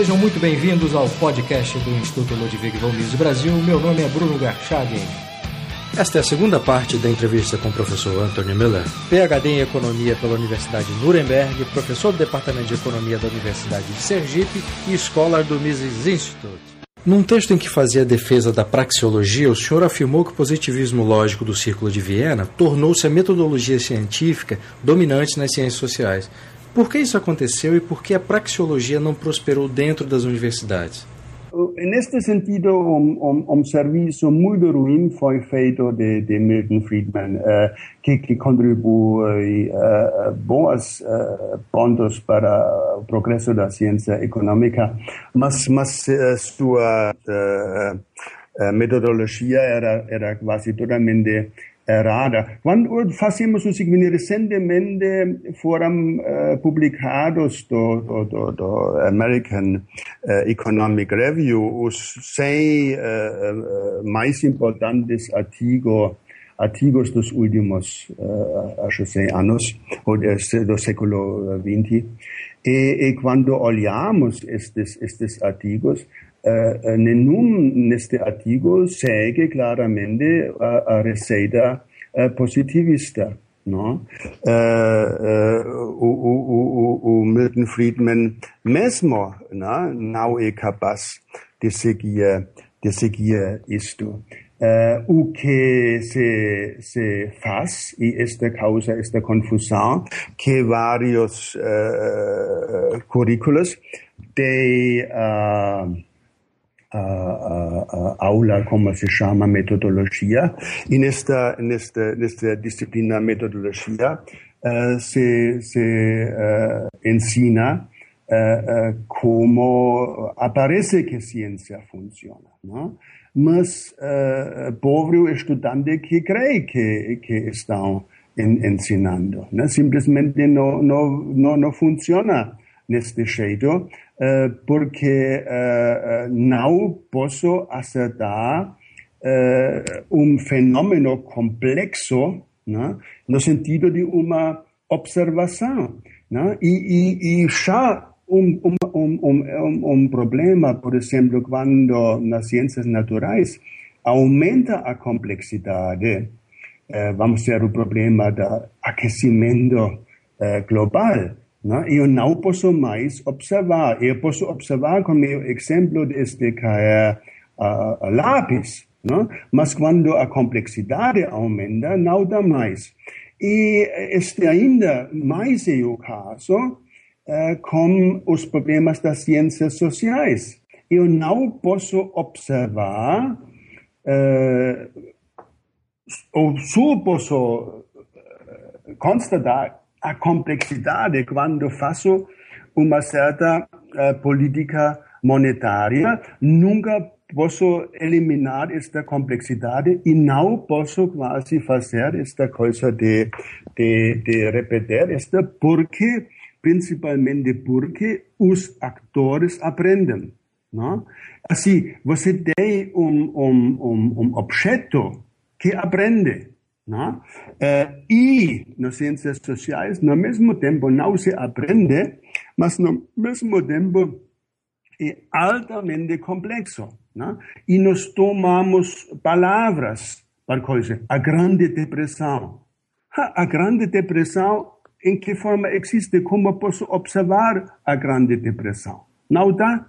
Sejam muito bem-vindos ao podcast do Instituto Ludwig von Mises Brasil. Meu nome é Bruno Garchagen. Esta é a segunda parte da entrevista com o professor Anthony Miller, PhD em Economia pela Universidade de Nuremberg, professor do Departamento de Economia da Universidade de Sergipe e escolar do Mises Institute. Num texto em que fazia a defesa da praxeologia, o senhor afirmou que o positivismo lógico do Círculo de Viena tornou-se a metodologia científica dominante nas ciências sociais. Por que isso aconteceu e por que a praxeologia não prosperou dentro das universidades? Neste sentido, um, um, um serviço muito ruim foi feito de, de Milton Friedman, uh, que, que contribui uh, bons uh, pontos para o progresso da ciência econômica, mas, mas sua metodologia era, era quase totalmente errada. Quando fazemos seguinte, recentemente foram uh, publicados do, do, do, do American uh, Economic Review os 100 uh, mais importantes artigos artigos dos últimos uh, acho 100 anos, ou do século XX. E, e quando olhamos estes, estes artigos, Uh, nenhum neste artigo segue claramente a, a receita uh, positivista. No? Uh, o, o, o, Milton Friedman mesmo né, não é capaz de seguir, de seguir isto. O que se, se faz, e esta causa esta confusão, que vários uh, currículos de uh, aula, como se chama, metodologia. E nesta, nesta, nesta disciplina metodologia se, se ensina como aparece que ciência funciona. Não? Mas uh, pobre estudante que crê que, que estão en, ensinando. Né? Simplesmente não, não, não, não funciona neste jeito, uh, porque uh, não posso acertar um fenômeno complexo né, no sentido de uma observação. Né? E, e, e já um, um, um, um, problema, por exemplo, quando nas ciências naturais aumenta a complexidade, vamos ter o problema do aquecimento global. Né? Eu não posso mais observar. Eu posso observar como exemplo deste cair uh, lápis. Né? Mas quando a complexidade aumenta, não dá mais. E este ainda mais é o caso uh, com os problemas das ciências sociais. Eu não posso observar uh, ou só posso constatar a complexidade quando faço uma certa uh, política monetária, nunca posso eliminar esta complexidade e não posso quase fazer esta coisa de, de, de repetir esta porque, principalmente porque os atores aprendem. Não? Assim, você tem um, um, um, um objeto que aprende. Né? E nas ciências sociais, no mesmo tempo, não se aprende, mas no mesmo tempo é altamente complexo. Né? E nós tomamos palavras para coisa. A Grande Depressão. A Grande Depressão, em que forma existe? Como posso observar a Grande Depressão? Não dá.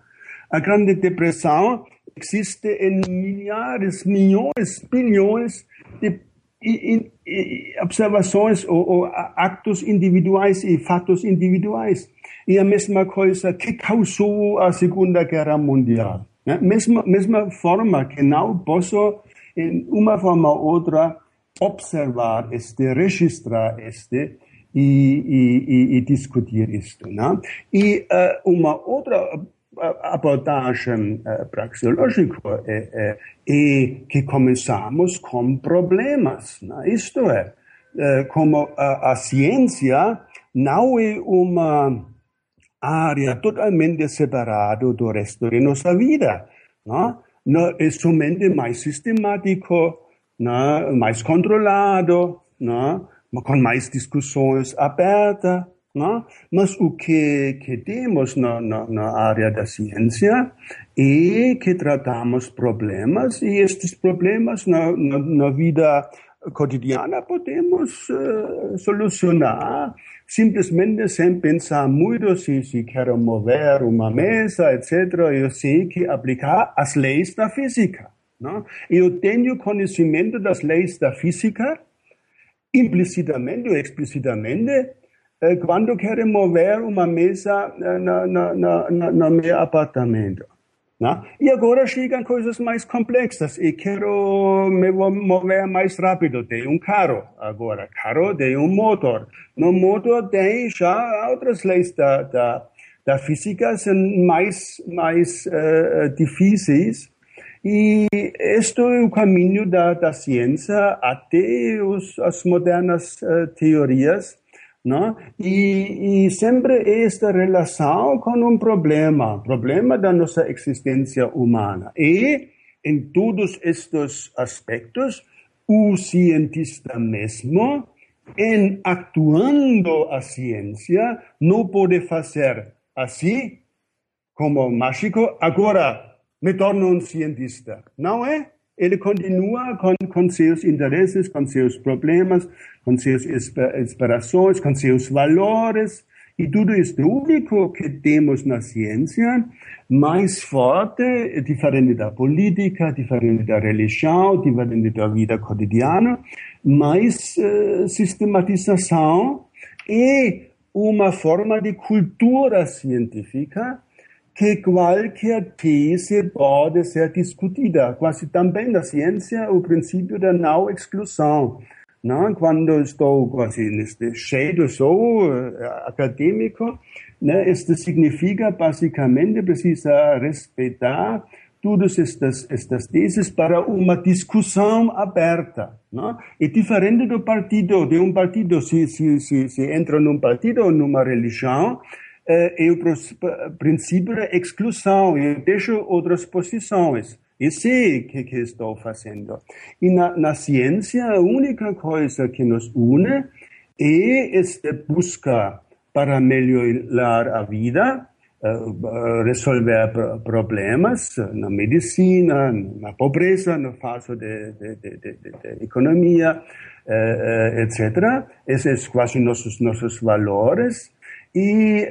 A Grande Depressão existe em milhares, milhões, bilhões de e, e, observações ou, ou, actos individuais e fatos individuais. E a mesma coisa que causou a Segunda Guerra Mundial. Né? Mesma, mesma forma que não posso, em uma forma ou outra, observar este, registrar este e, e, e discutir isto. Né? E uh, uma outra abordagem uh, praxeológica é, é, e que começamos com problemas. Né? Isto é, é como a, a, ciência não é uma área totalmente separada do resto de nossa vida. Né? Não é somente mais sistemático, né? mais controlado, né? com mais discussões abertas. Não? Mas o que, que temos na, na, na, área da ciência é que tratamos problemas e estes problemas na, na, na vida cotidiana podemos uh, solucionar simplesmente sem pensar muito se, se quero mover uma mesa, etc. Eu sei que aplicar as leis da física. Não? Eu tenho conhecimento das leis da física, implicitamente ou explicitamente, quando quero mover uma mesa eh, na, na, na, no meu apartamento. Né? E agora chegam coisas mais complexas. E quero me mover mais rápido. Tem um carro agora. Carro tem um motor. No motor tem já outras leis da, da, da física são mais, mais uh, difíceis. E este é o caminho da, da ciência até os, as modernas uh, teorias não? E, e sempre esta relação com um problema, problema da nossa existência humana. E, em todos estes aspectos, o cientista mesmo, em atuando a ciência, não pode fazer assim, como mágico, agora me torno um cientista. Não é? Ele continua com, com seus interesses, com seus problemas, com suas inspirações, com seus valores. E tudo isso. O único que temos na ciência mais forte, diferente da política, diferente da religião, diferente da vida cotidiana, mais uh, sistematização e uma forma de cultura científica que qualquer tese pode ser discutida. Quase também na ciência, o princípio da não exclusão. Não? Quando estou quase neste cheio, sou uh, acadêmico, né? isto significa basicamente precisa respeitar todas estas, estas teses para uma discussão aberta. Não? É diferente do partido, de um partido, se, se, se, se entra num partido ou numa religião, é o princípio da exclusão, eu deixo outras posições. Eu sei o que, que estou fazendo. E na, na ciência, a única coisa que nos une é esta busca para melhorar a vida, uh, resolver problemas na medicina, na pobreza, no caso de, de, de, de economia, uh, etc. Esses quase nossos, nossos valores. E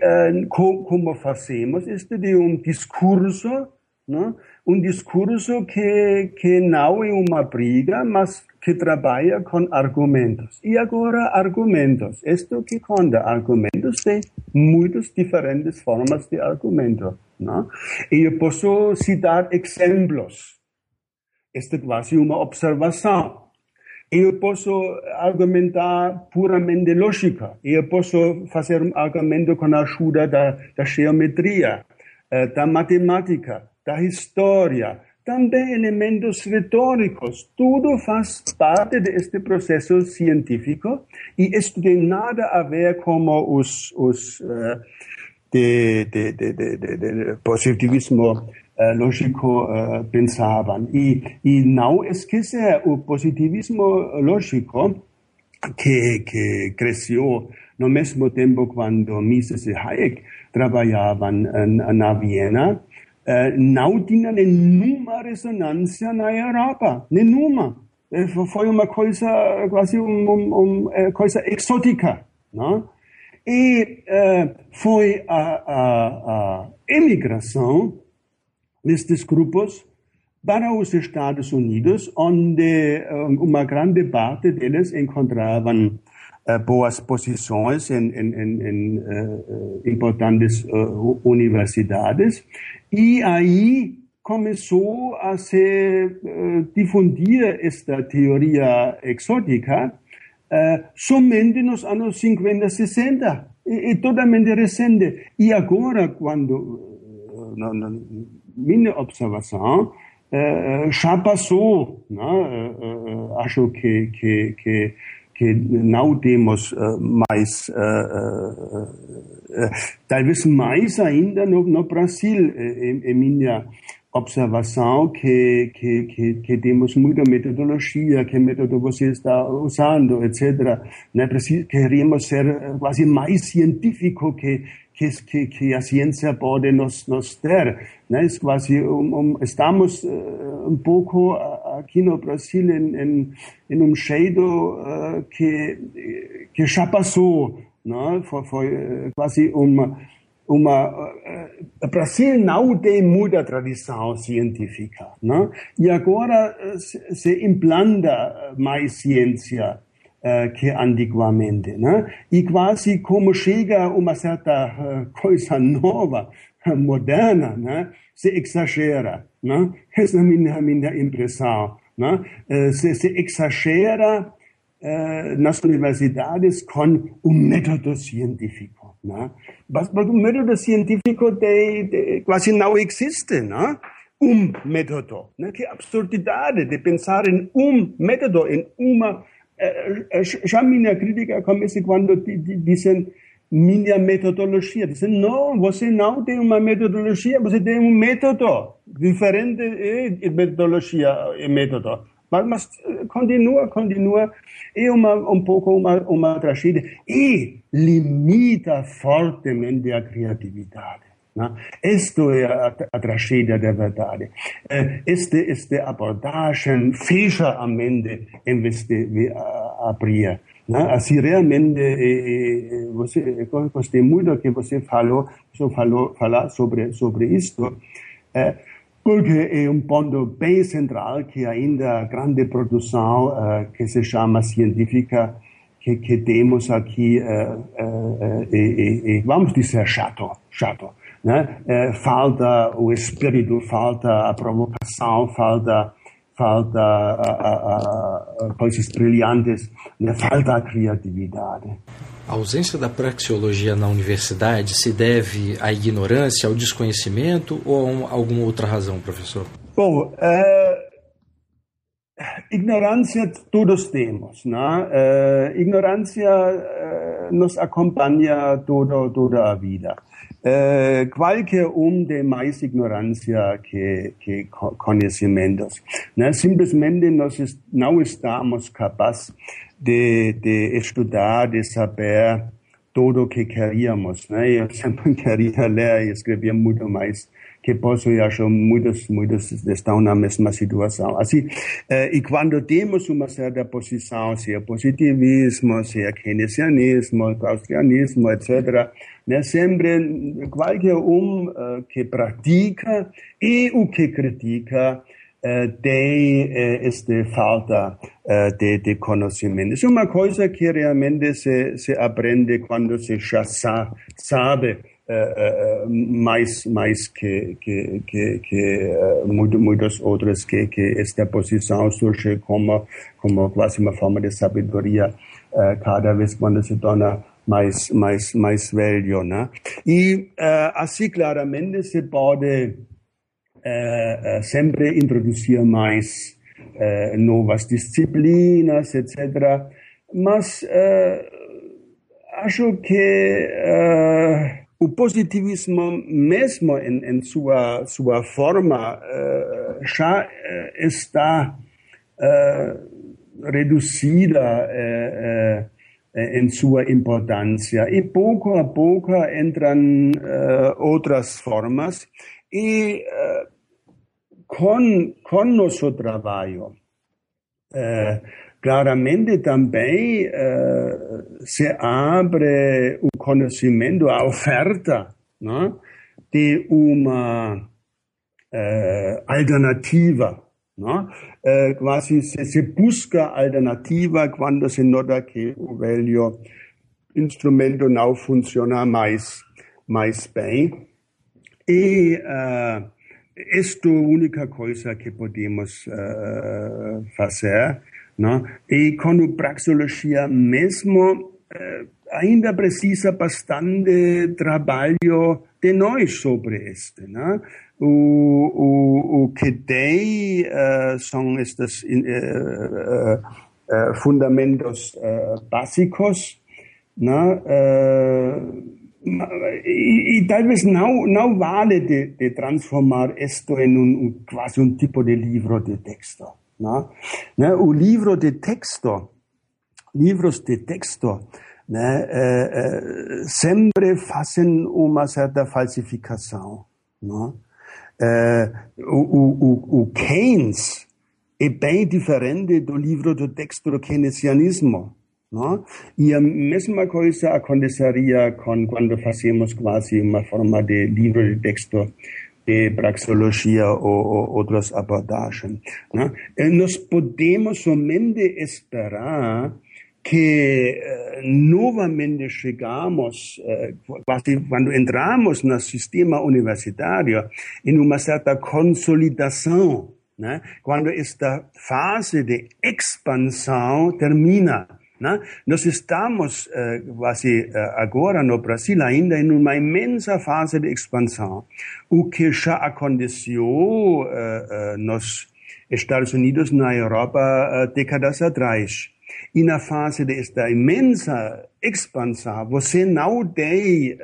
co como fazemos? Este de um discurso, não? um discurso que, que não é uma briga, mas que trabalha com argumentos. E agora, argumentos. Isto que conta. Argumentos têm muitas diferentes formas de argumento. Não? E eu posso citar exemplos. Isto é quase uma observação. Eu posso argumentar puramente lógica. Eu posso fazer um argumento com a ajuda da, da geometria, eh, da matemática, da história, também elementos retóricos. Tudo faz parte deste processo científico e isso tem nada a ver com os, os uh, de, de, de, de, positivismo lógico uh, pensavam. E, e não esquecer o positivismo lógico que, que cresceu no mesmo tempo quando Mises e Hayek trabalhavam na Viena, eh, não tinha nenhuma ressonância na Europa, nenhuma. Foi uma coisa quase uma, uma eh, coisa exótica, não? E foi a, a emigração destes grupos para os Estados Unidos, onde uma grande parte deles encontravam uh, boas posições em, em, em, em uh, importantes universidades e aí começou a se difundir esta teoria exótica somente nos anos 50, 60. E, e totalmente recente. E agora, quando, minha observação, já passou, né? acho que, que, que que não temos mais, talvez mais ainda no, no Brasil, em, em, minha observação que, que, que, que temos muita metodologia, que método você está usando, etc. Né? Queremos ser quase mais científico que, que, que, a ciência pode nos, nos ter. Né? Es quase, um, um, estamos uh, um pouco aqui no Brasil em, em, em um jeito uh, que, que já passou. Né? Foi, foi quase uma uma uh, Brasil não tem muita tradição científica, né? E agora se, se implanta mais ciência uh, que antigamente, né? E quase como chega uma certa uh, coisa nova, moderna, né? Se exagera, né? Essa é a minha, minha impressão, né? Se, se exagera nas universidades com um método científico. Né? Mas, mas o método científico de, de, quase não existe. Né? Um método. Né? Que absurdidade de pensar em um método, em uma. Já minha crítica começa quando dizem minha metodologia. Dizem, não, você não tem uma metodologia, você tem um método. Diferente de metodologia e método. Mas, mas continua, continua. É uma, um pouco uma, uma tragédia. E limita fortemente a criatividade. Né? Isto é a, a tragédia da verdade. Este, esta abordagem fecha a mente em vez de abrir. Né? Assim, realmente, você, gostei muito que você falou, falou falar sobre, sobre isto. É, porque é um ponto bem central que ainda a grande produção uh, que se chama científica que, que temos aqui, uh, uh, e, vamos dizer, chato, chato. Né? falta o espírito, falta a provocação, falta, falta a, a, a coisas brilhantes, né? falta a criatividade. A ausência da praxeologia na universidade se deve à ignorância, ao desconhecimento ou a alguma outra razão, professor? Bom, é, ignorância todos temos, né? É, ignorância é, nos acompanha toda, toda a vida. É, qualquer um tem mais ignorância que, que conhecimentos. Né? Simplesmente nós não estamos capazes de, de estudar, de saber tudo o que queríamos. Né? Eu sempre queria ler e escrever muito mais que posso e acho muitos, muitos estão na mesma situação. Assim, eh, e quando temos uma certa posição, seja positivismo, seja keynesianismo, gaussianismo, etc., né, sempre qualquer um uh, que pratica e o que critica uh, tem esta falta de, de, conhecimento. É uma coisa que realmente se, se aprende quando se já sa, sabe mais mais que que que, que muitos outros que que esta posição surge como como quase uma forma de sabedoria cada vez quando se torna mais mais mais velho, né? E assim claramente se pode sempre introduzir mais novas disciplinas, etc. Mas acho que o positivismo mesmo em, em sua forma uh, já uh, está uh, reduzida em sua importância. E a pouco entram outras formas. E com com nosso trabalho claramente também uh, se abre o conhecimento, a oferta né, de uma uh, alternativa. Né? Uh, quase se, se, busca alternativa quando se nota que o velho instrumento não funciona mais, mais bem. E uh, esta é a única coisa que podemos fazer né? E praxeologia mesmo, eh, ainda precisa bastante trabalho de nós sobre este. O, o, o que tem uh, são estes uh, uh, fundamentos básicos, e, e talvez não, não vale de, de transformar isto em um, quase um tipo de livro de texto. Né? O livro de texto, livros de texto, né, é, é, sempre fazem uma certa falsificação. Né? É, o, o, o Keynes é bem diferente do livro de texto do keynesianismo. E a mesma coisa aconteceria com quando fazemos quase uma forma de livro de texto de praxeologia ou, ou outras abordagens. No? Nós podemos somente esperar que uh, novamente chegamos, uh, quando entramos no sistema universitário, em uma certa consolidação, né? quando esta fase de expansão termina. Né? Nós estamos uh, quase uh, agora no Brasil ainda em uma imensa fase de expansão, o que já aconteceu uh, nos Estados Unidos, na Europa, décadas atrás. E na fase desta imensa expansão, você não tem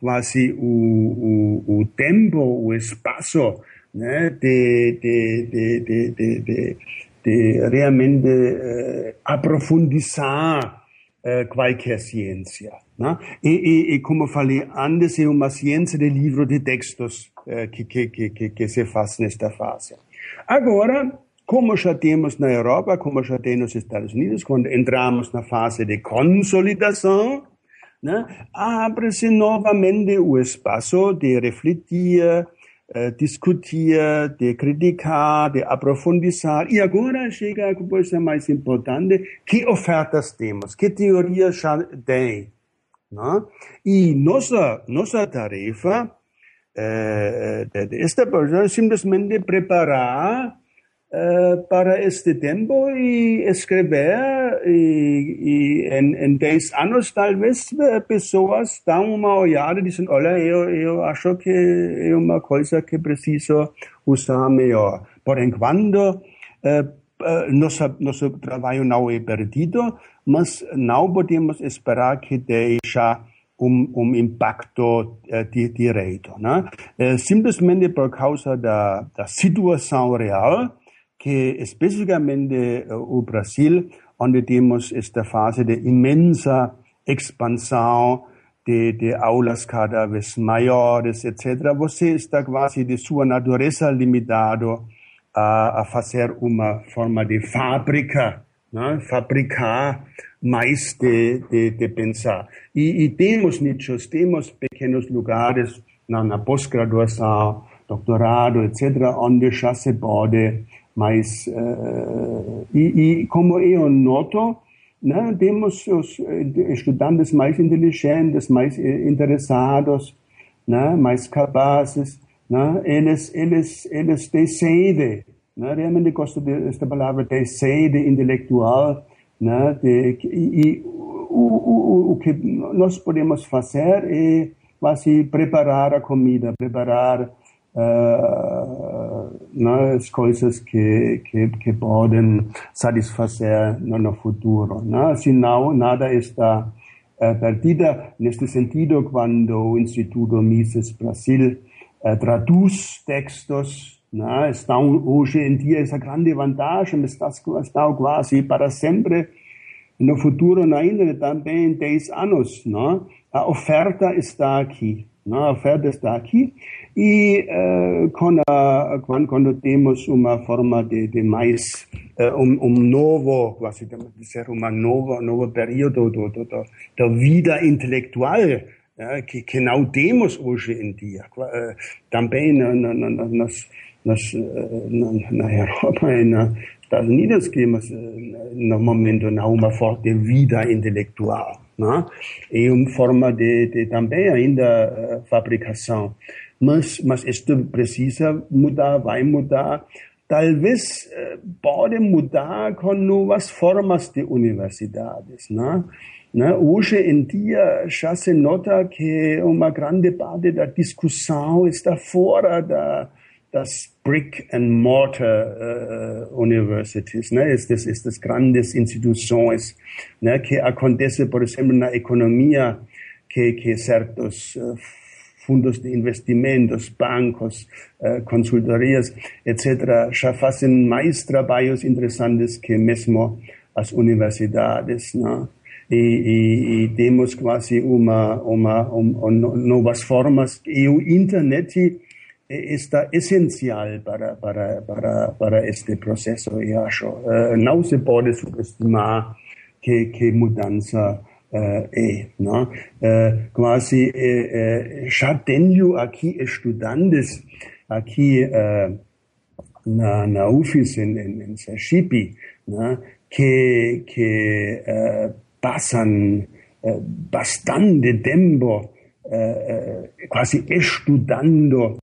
quase o, o, o tempo, o espaço né, de, de, de, de, de de realmente eh, aprofundizar qualquer ciência. Né? E, e, e, como falei antes, é uma ciência de livro de textos eh, que, que, que, que se faz nesta fase. Agora, como já temos na Europa, como já tem nos Estados Unidos, quando entramos na fase de consolidação, né, abre-se novamente o espaço de refletir, eh, discutir, de criticar, de aprofundizar. E agora chega a coisa mais importante, que ofertas temos, que teorias já tem. Não? E nossa, nossa tarefa eh, esta pessoa é simplesmente preparar eh, para este tempo e escrever e, e em, em 10 anos talvez eh, pessoas dão uma olhada e dizem, olha, eu, eu acho que é uma coisa que preciso usar melhor. Por enquanto, uh, uh, nosso, nosso trabalho não é perdido, mas não podemos esperar que deixe um, um impacto uh, direto. Né? simplesmente por causa da, da situação real, que especificamente o Brasil, onde temos esta fase de imensa expansão de, de aulas cada vez maiores, etc., você está quase de sua natureza limitado a, a fazer uma forma de fábrica, né? fabricar mais de, de, de pensar. E, e, temos nichos, temos pequenos lugares na, na pós-graduação, doutorado, etc., onde já se pode mas, uh, e, e, como eu noto, né, temos os estudantes mais inteligentes, mais interessados, né, mais capazes, né, eles, eles, eles têm sede, né, realmente gosto desta palavra, têm sede intelectual, né, de, e, e o, o, o que nós podemos fazer é quase preparar a comida, preparar uh, as coisas que, que, que podem satisfazer no, no futuro. Né? Senão, nada está uh, perdido. Neste sentido, quando o Instituto Mises Brasil uh, traduz textos, né? estão hoje em dia essa grande vantagem, está, estão quase para sempre no futuro ainda também em 10 anos. Né? A oferta está aqui. Né? Oferta está aqui e uh, quando, quando, temos uma forma de, de mais, uh, um, um, novo, quase dizer, uma nova, novo período da vida intelectual, uh, que, que não temos hoje em dia. Também na, na, na, nas, nas, na, na Europa e nos Estados Unidos temos no momento não uma forte vida intelectual. Né? E uma forma de, de também ainda fabricação mas, mas isto precisa mudar, vai mudar. Talvez eh, pode mudar com novas formas de universidades. Né? Né? Hoje em dia já se nota que uma grande parte da discussão está fora da, das brick and mortar uh, universities, né? estas, estas grandes instituições, né? que acontece, por exemplo, na economia que, que certos uh, fundos de investimentos, bancos, uh, consultorias, etc., já fazem mais trabalhos interessantes que mesmo as universidades, né? E, e, e temos quase uma, uma, uma, novas formas. E o internet está essencial para, para, para, para este processo, eu acho. Uh, não se pode subestimar que, que mudança uh, é. Né? Uh, quase uh, já tenho aqui estudantes aqui na, na UFIS em, em, em Sergipe, né? que, que passam bastante tempo quase estudando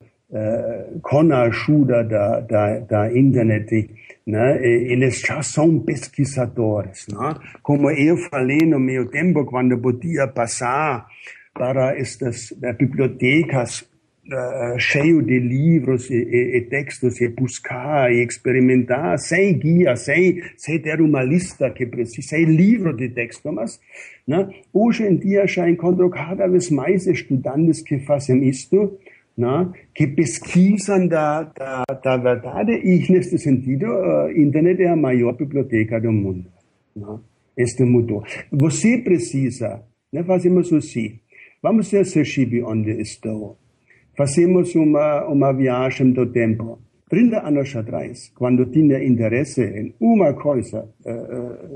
com a ajuda da, da, da internet né? Eles já são pesquisadores. Né? Como eu falei no meu tempo, quando podia passar para estas bibliotecas uh, cheio de livros e, e, e, textos e buscar e experimentar sem guia, sem, sem ter uma lista que precisa, sem livro de texto, mas né? hoje em dia já encontro cada vez mais estudantes que fazem isto né, que pesquisam da, da, da verdade e, nesse sentido, a internet é a maior biblioteca do mundo. Né? Este mudou. Você precisa, né, fazemos assim, vamos a Sergipe, onde estou. Fazemos uma, uma viagem do tempo. 30 anos atrás, quando tinha interesse em uma coisa,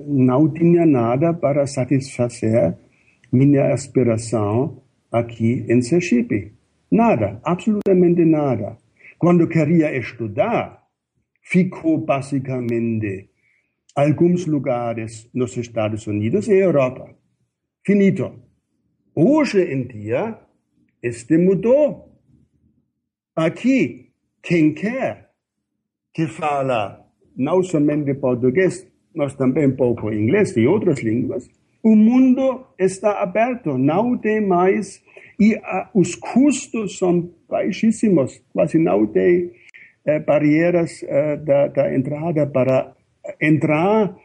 não tinha nada para satisfazer minha aspiração aqui em Sergipe. Nada, absolutamente nada. Quando queria estudar, ficou basicamente alguns lugares nos Estados Unidos e Europa. Finito. Hoje em dia, este mudou. Aqui, quem quer que fala não somente português, mas também pouco inglês e outras línguas, o mundo está aberto, não tem mais e uh, os custos são baixíssimos, quase não tem uh, barreiras uh, da, da, entrada para entrar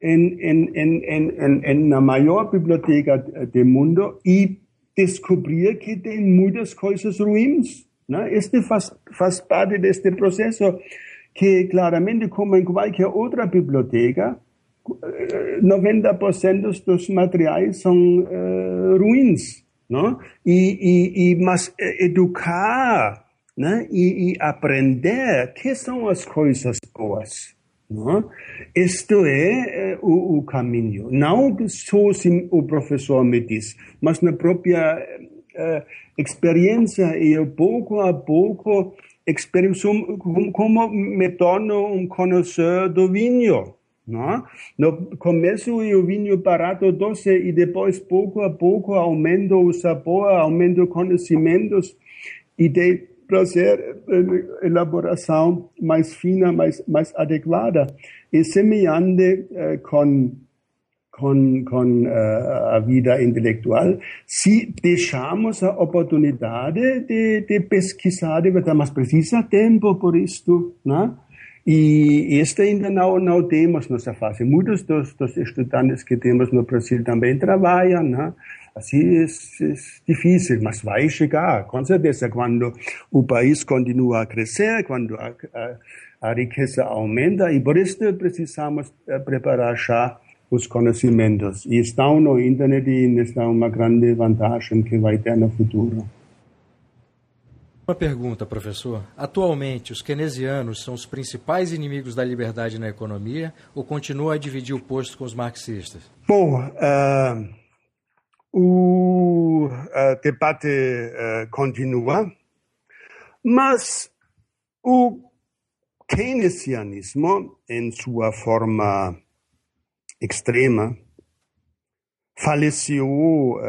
em, em, em, em, na maior biblioteca do mundo e descobrir que tem muitas coisas ruins. Né? Este faz, faz parte deste processo que claramente, como em qualquer outra biblioteca, 90% dos materiais são uh, ruins. Não? E, e, e, mas eh, educar né? e, e aprender que são as coisas boas. Não? Isto é, é o, o, caminho. Não só se o professor me diz, mas na própria uh, experiência e pouco a pouco como, como me torno um conhecedor do vinho. Não? No começo eu vinho barato doce e depois pouco a pouco aumento o sabor, aumento conhecimentos e de prazer eh, elaboração mais fina, mais mais adequada e semelhante eh, com com, com uh, a vida intelectual, se deixamos a oportunidade de, de pesquisar, mas precisa tempo por isto, né? E este ainda não, não temos nessa fase. Muitos dos, dos estudantes que temos no Brasil também trabalham, né? Assim é, é difícil, mas vai chegar, com certeza, quando o país continua a crescer, quando a, a, a riqueza aumenta, e por isso precisamos preparar já os conhecimentos. E estão no internet e estão uma grande vantagem que vai ter no futuro. Uma pergunta, professor. Atualmente, os keynesianos são os principais inimigos da liberdade na economia ou continuam a dividir o posto com os marxistas? Bom, uh, o uh, debate uh, continua, mas o keynesianismo, em sua forma extrema, faleceu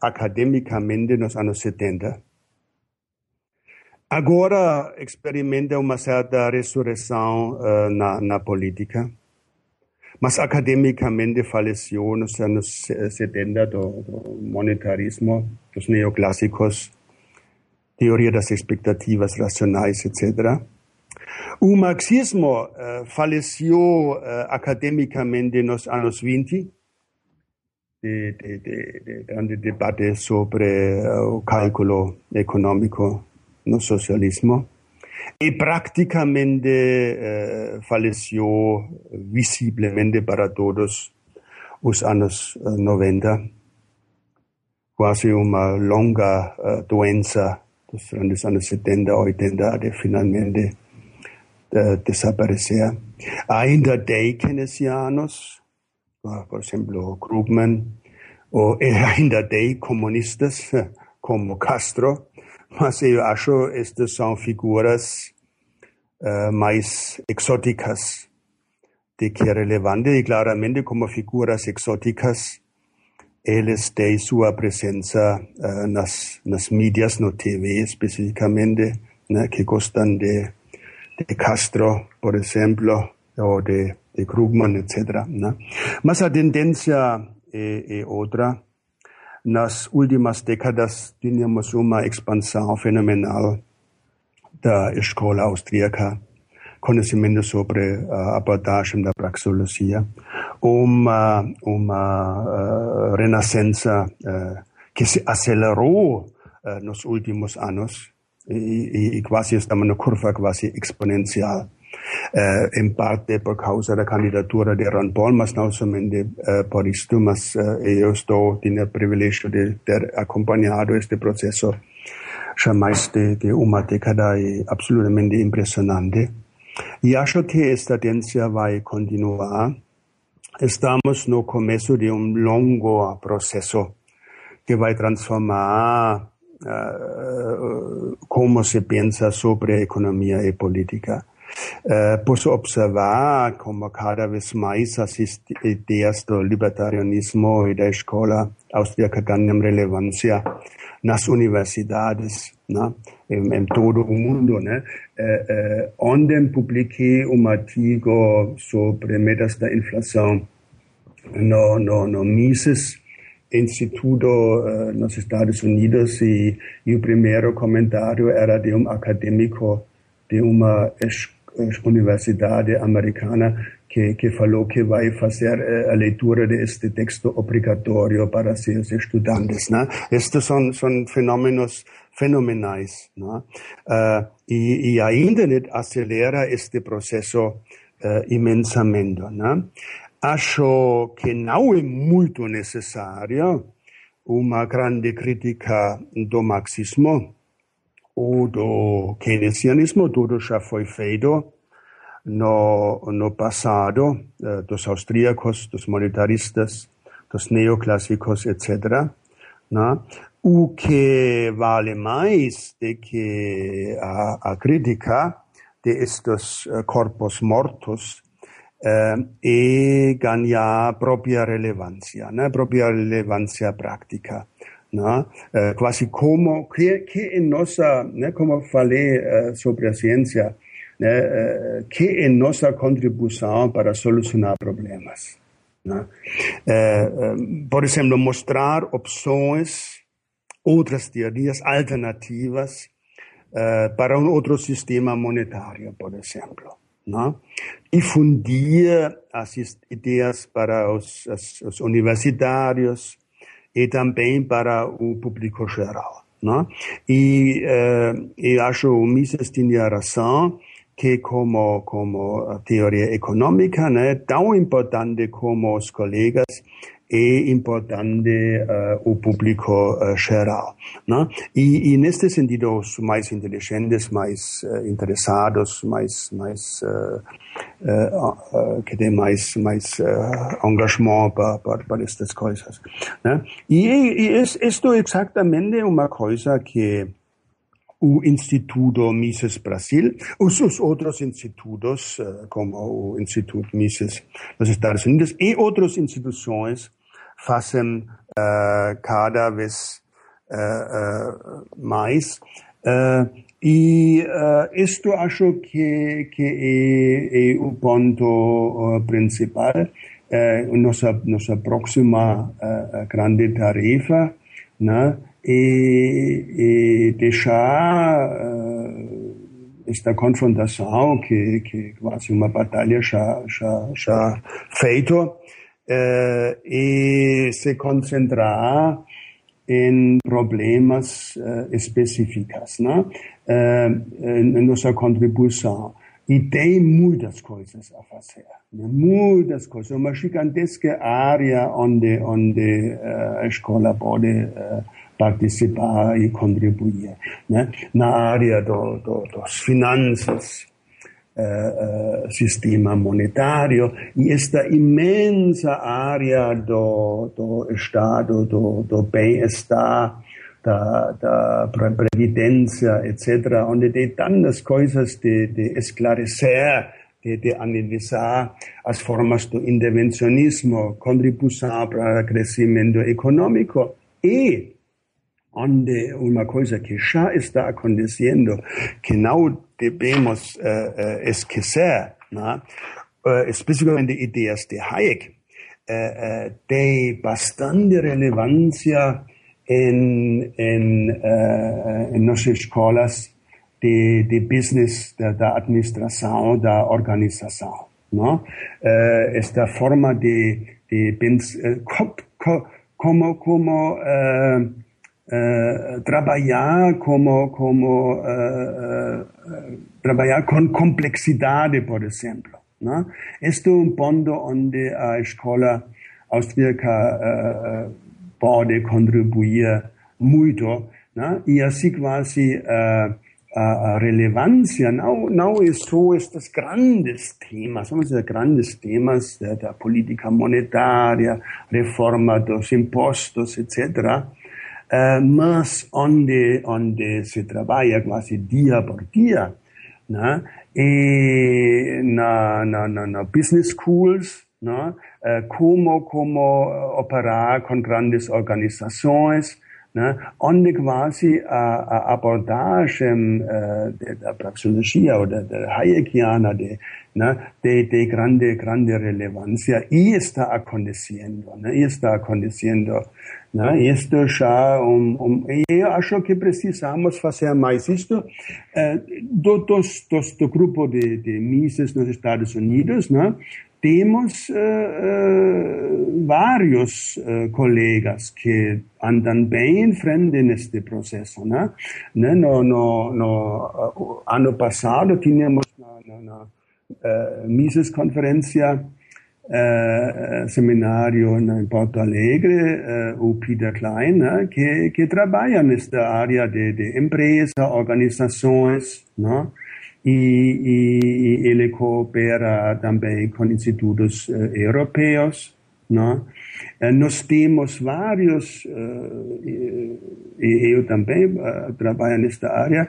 academicamente nos anos 70 Agora experimenta uma certa ressurreição uh, na, na política, mas academicamente faleceu nos anos 70 do, do monetarismo, dos neoclássicos, teoria das expectativas racionais, etc. O marxismo uh, faleceu uh, academicamente nos anos 20, de, de, de, de grande debate sobre o cálculo económico no socialismo. Y prácticamente uh, faleció visiblemente para todos los años uh, 90. Quasi una longa uh, doença durante los años 70, 80, de finalmente uh, desaparecer. Ainda de keynesianos, por ejemplo, Krugman, o ainda de comunistas como Castro, mas eu acho estas são figuras uh, mais exóticas de que é relevante e claramente como figuras exóticas eles têm sua presença uh, nas, nas mídias, no TV especificamente, né, que gostam de, de Castro, por exemplo, ou de de Krugman, etc. Né? Mas a tendência é, é outra. Nas últimas décadas tínhamos uma expansão fenomenal da escola austríaca, conhecimento sobre a abordagem da praxeologia, uma, uma uh, renascença uh, que se acelerou uh, nos últimos anos e, e, e quase estamos numa curva quase exponencial eh, en parte por causa da candidatura de Ron Paul, mas não somente eh, por isto, mas eh, eu estou tendo o privilégio de ter acompanhado este processo já mais de, de uma década e absolutamente impressionante. E acho que esta tendência vai continuar. Estamos no começo de um longo processo que vai transformar uh, como se pensa sobre economia e política. Uh, posso observar como cada vez mais as ideias do libertarianismo e da escola austríaca ganham relevância nas universidades, né? em, em todo o mundo. Né? Uh, uh, ontem publiquei um artigo sobre metas da inflação no, no, no Mises, Instituto uh, nos Estados Unidos, e, e o primeiro comentário era de um acadêmico de uma escola universidade americana que, que falou que vai fazer eh, a leitura deste texto obrigatório para seus estudantes. Né? Estes são, são fenômenos fenomenais. Né? Uh, e, e, a internet acelera este processo uh, imensamente. Né? Acho que não é muito necessário uma grande crítica do marxismo, ou do keynesianismo, tudo já foi feito no, no passado, uh, dos austríacos, dos monetaristas, dos neoclássicos, etc. Né? O que vale mais de que a, a crítica de estes uh, corpos mortos uh, é ganhar própria relevância, né? própria relevância prática né? Uh, quase como que, que em nossa, né, como falei uh, sobre a ciência, né, uh, que em nossa contribuição para solucionar problemas. Né? por exemplo, mostrar opções, outras teorias alternativas para um outro sistema monetário, por exemplo. Né? Difundir as ideias para os, os, os universitários, e também para o público geral. Né? E uh, eu acho o Mises tinha razão que como, como teoria econômica, né, tão importante como os colegas, é importante uh, o público uh, geral. Né? E, e, neste sentido, os mais inteligentes, mais interessados, mais, mais que têm mais, mais engagement para, para, para estas coisas. Né? E, e isto é exatamente uma coisa que o Instituto Mises Brasil, os, os outros institutos, como o Instituto Mises nos Estados Unidos, e outras instituições fazem uh, cada vez uh, mais. E isto acho que, que é, é o ponto principal. nossa, nossa próxima grande tarefa né, é, é deixar esta confrontação que, que quase uma batalha já, já, já feito, uh, e se concentrar em problemas uh, específicos, né? Uh, nossa contribuição. E tem muitas coisas a fazer, né? muitas coisas. Uma gigantesca área onde, onde uh, a escola pode uh, participar e contribuir. Né? Na área do, do, das finanças, uh, sistema monetário e esta imensa área do, do Estado, do, do bem-estar, da, da previdência, etc., onde tem tantas coisas de, de esclarecer, de, de analisar as formas do intervencionismo, contribuição para crescimento econômico e onde uma coisa que já está acontecendo, que não devemos uh, uh, esquecer, né? uh, especialmente ideias de Hayek, tem bastante relevância em, em, em nossas escolas de, de business, da, da administração, da organização. Não? esta forma de, de como, como Uh, trabalhar como como uh, uh, trabalhar com complexidade por exemplo né? este é um ponto onde a escola austríaca pode contribuir muito né? e assim quase a, a relevância não não é só estes grandes temas vamos dizer grandes temas da, da política monetária reforma dos impostos etc uh, mas onde, onde se trabalha quase dia por dia, né? e na, na, na, na business schools, né? Como, como operar com grandes organizações, né? onde quasi a, a abordagem uh, da praxeologia ou da, da Hayekiana de, né? de, de grande, grande relevância e está acontecendo, né? e está acontecendo né? Isto já um, um, eu acho que precisamos fazer mais isto eh, do, dos, dos, do grupo de, de Mises nos Estados Unidos, né? Temos uh, uh, vários uh, colegas que andam bem em frente neste processo. Né? né? No, no, no ano passado tínhamos na, na, na Mises Conferência seminário em Porto Alegre, o Peter Klein, né, que, que trabalha nesta área de, de empresa, organizações, né, e, e, ele coopera também com institutos uh, europeus. Né. Nós temos vários, e eu também trabalho nesta área,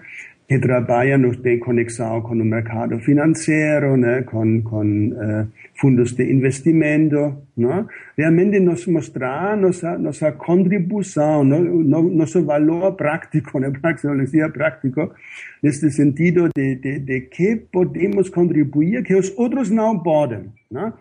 que trabalham tem conexão com o mercado financeiro, né, com, com uh, fundos de investimento, né? realmente nos mostrar nossa, nossa contribuição, no, no, nosso valor prático, né? praxeologia prático, nesse sentido de, de, de, que podemos contribuir que os outros não podem. Né?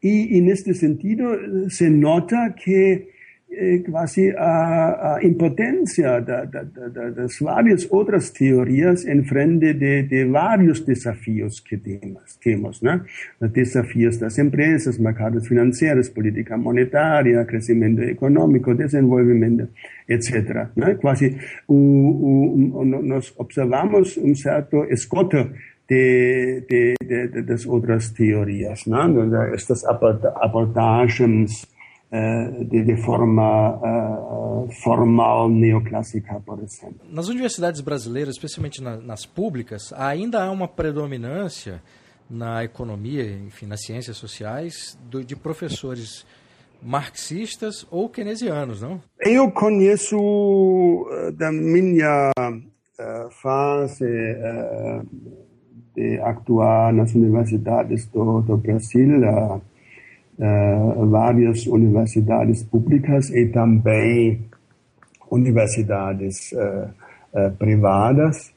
E, e neste sentido se nota que eh, quasi a, a impotência da, da, da, das várias outras teorias em frente de, de vários desafios que temos, temos né? Desafios das empresas, mercados financeiros, política monetária, crescimento econômico, desenvolvimento, etc. Né? Quase o, o, nós observamos um certo esgoto de, de, de, das outras teorias, né? estas abordagens eh, de, de, forma uh, formal neoclássica, por exemplo. Nas universidades brasileiras, especialmente na, nas públicas, ainda há uma predominância na economia, enfim, nas ciências sociais, do, de professores marxistas ou keynesianos, não? Eu conheço uh, da minha uh, fase uh, de atuar nas universidades do, do Brasil, uh, várias universidades públicas e também universidades uh, privadas.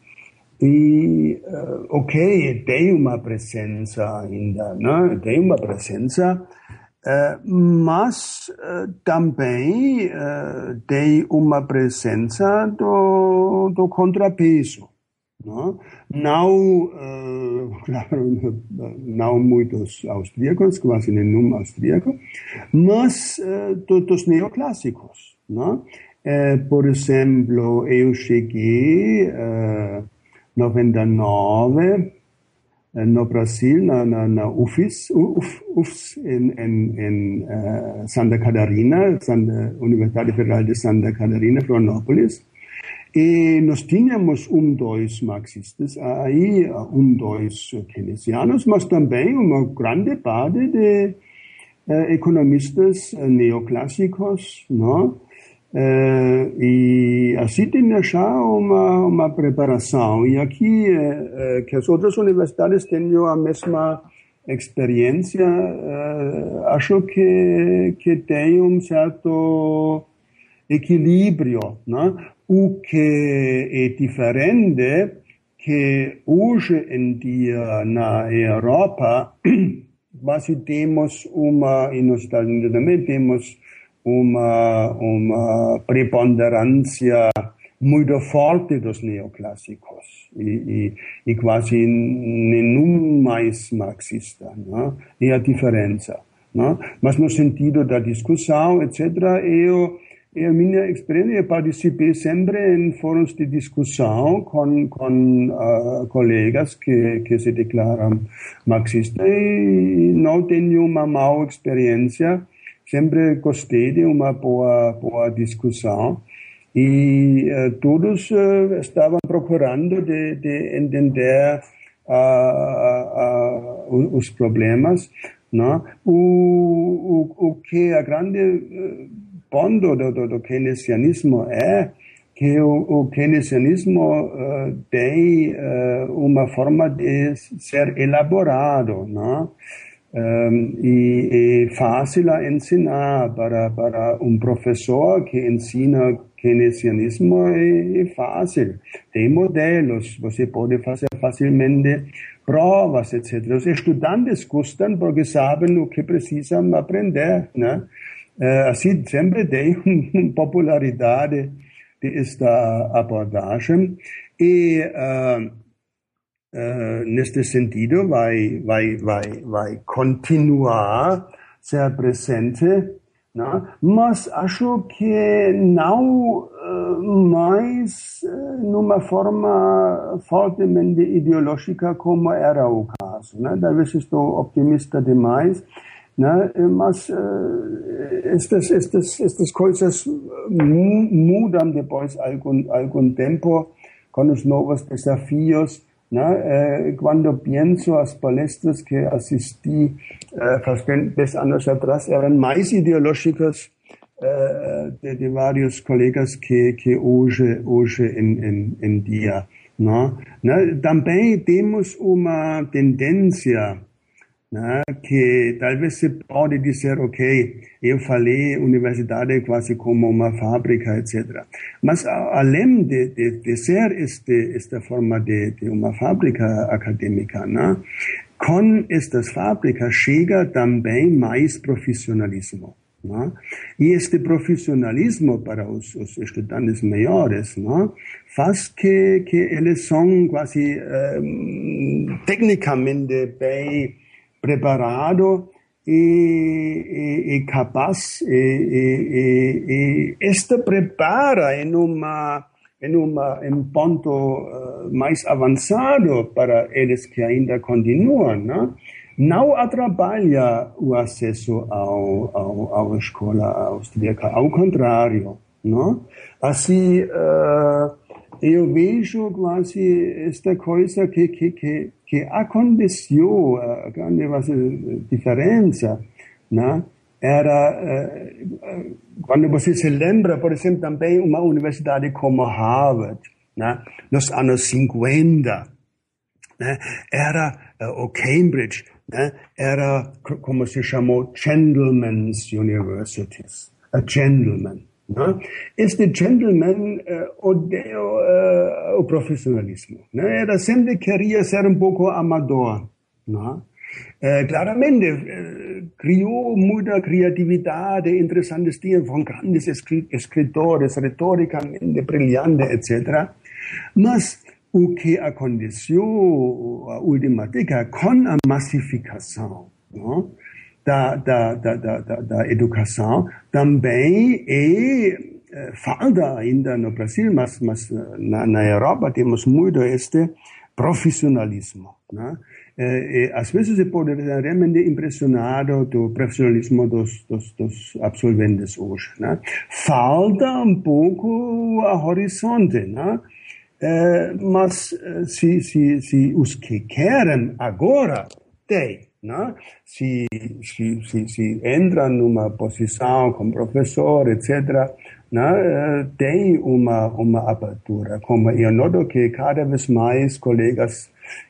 E, ok, tem uma presença ainda, né? tem uma presença, mas também tem uma presença do, do contrapeso. Não, uh, claro, não muitos austríacos, quase nenhum austríaco, mas uh, dos neoclássicos. Não? Uh, por exemplo, eu cheguei uh, 99 no Brasil, na, na, na UFIS, Uf, UFS em, em, em Santa Catarina, Santa, Universidade Federal de Santa Catarina, Florianópolis. E nós tínhamos um, dois marxistas aí, um, dois keynesianos, mas também uma grande parte de uh, economistas neoclássicos, não? Uh, e assim tinha já uma, uma preparação. E aqui, uh, que as outras universidades têm a mesma experiência, acho que, que tem um certo equilíbrio. Né? O que é diferente que hoje em dia na Europa, quase temos uma, e nos Estados Unidos também temos uma, uma preponderância muito forte dos neoclássicos e, e, e quase nenhum mais marxista. Né? É a diferença. Né? Mas no sentido da discussão, etc., eu, eu minha experiência, eu participei sempre em fóruns de discussão com, com uh, colegas que, que se declaram marxistas e não tenho uma má experiência sempre gostei de uma boa, boa discussão e uh, todos uh, estavam procurando de, de entender uh, os problemas. Não? O, o, o que a grande ponto do, do, do keynesianismo é que o, o keynesianismo tem uma forma de ser elaborado, não? Um, e é fácil a ensinar para, para um professor que ensina keynesianismo é, é fácil. Tem modelos, você pode fazer facilmente provas, etc. Os estudantes gostam porque sabem o que precisam aprender, né? Uh, assim, sempre tem popularidade desta abordagem. E uh, uh, neste sentido vai, vai, vai, vai continuar ser presente, né? mas acho que não mais numa forma fortemente ideológica como era o caso. Né? Talvez estou optimista demais, né? mas uh, estas, estas, estas coisas mudam depois algum, algum tempo com os novos desafios eh, cuando pienso las palestras que asistí eh, 10 años atrás, eran más ideológicas eh, de, de, varios colegas que, que hoy, hoy en, en, en día. ¿no? ¿no? También tenemos una tendencia né, que talvez se pode dizer, ok, eu falei universidade quase como uma fábrica, etc. Mas além de, de, de ser este, esta forma de, de uma fábrica acadêmica, né, com estas fábricas chega também mais profissionalismo. Né? E este profissionalismo para os, os estudantes maiores né, faz que, que eles são quase um, tecnicamente bem preparado e, e, e capaz e, este prepara em uma em uma em ponto uh, mais avançado para eles que ainda continuam, não? não atrapalha o acesso ao, ao, ao escola austríaca, ao contrário, não? Assim, uh, eu vejo quase esta coisa que, que, que, que aconteceu, a grande diferença, né? era uh, quando você se lembra, por exemplo, também uma universidade como Harvard, né? nos anos 50, né? era uh, o Cambridge, né? era como se chamou Gentlemen's Universities, a gentleman. Né? Este gentleman uh, odeia uh, o profissionalismo. Né? Era sempre queria ser um pouco amador. Né? Uh, claramente uh, criou muita criatividade, interessantes dias com grandes escritores, retoricamente brilhantes, etc. Mas o que aconteceu a última década com a massificação não? Da, da, da, da, da educação também é falta ainda no Brasil, mas, mas na, na Europa temos muito este profissionalismo. Né? É, às vezes se pode realmente impressionado do profissionalismo dos, dos, dos absolventes hoje. Né? Falta um pouco a horizonte, né? É, mas se, se, se os que querem agora têm, né? se, se, se, se entram numa posição como professor, etc., né, tem uma, uma abertura. Como eu noto que cada vez mais colegas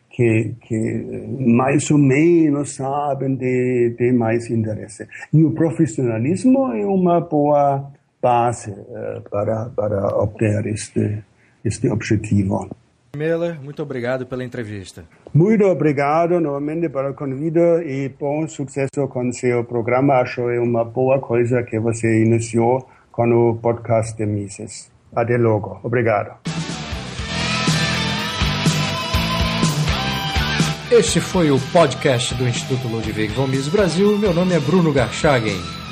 que, que mais ou menos sabem de, de mais interesse. E o profissionalismo é uma boa base uh, para, para obter este, este objetivo. Miller, muito obrigado pela entrevista. Muito obrigado novamente pelo convite e bom sucesso com seu programa. Acho é uma boa coisa que você iniciou com o podcast de Mises. Até logo. Obrigado. Este foi o podcast do Instituto Ludwig von Mises Brasil. Meu nome é Bruno Garchagen.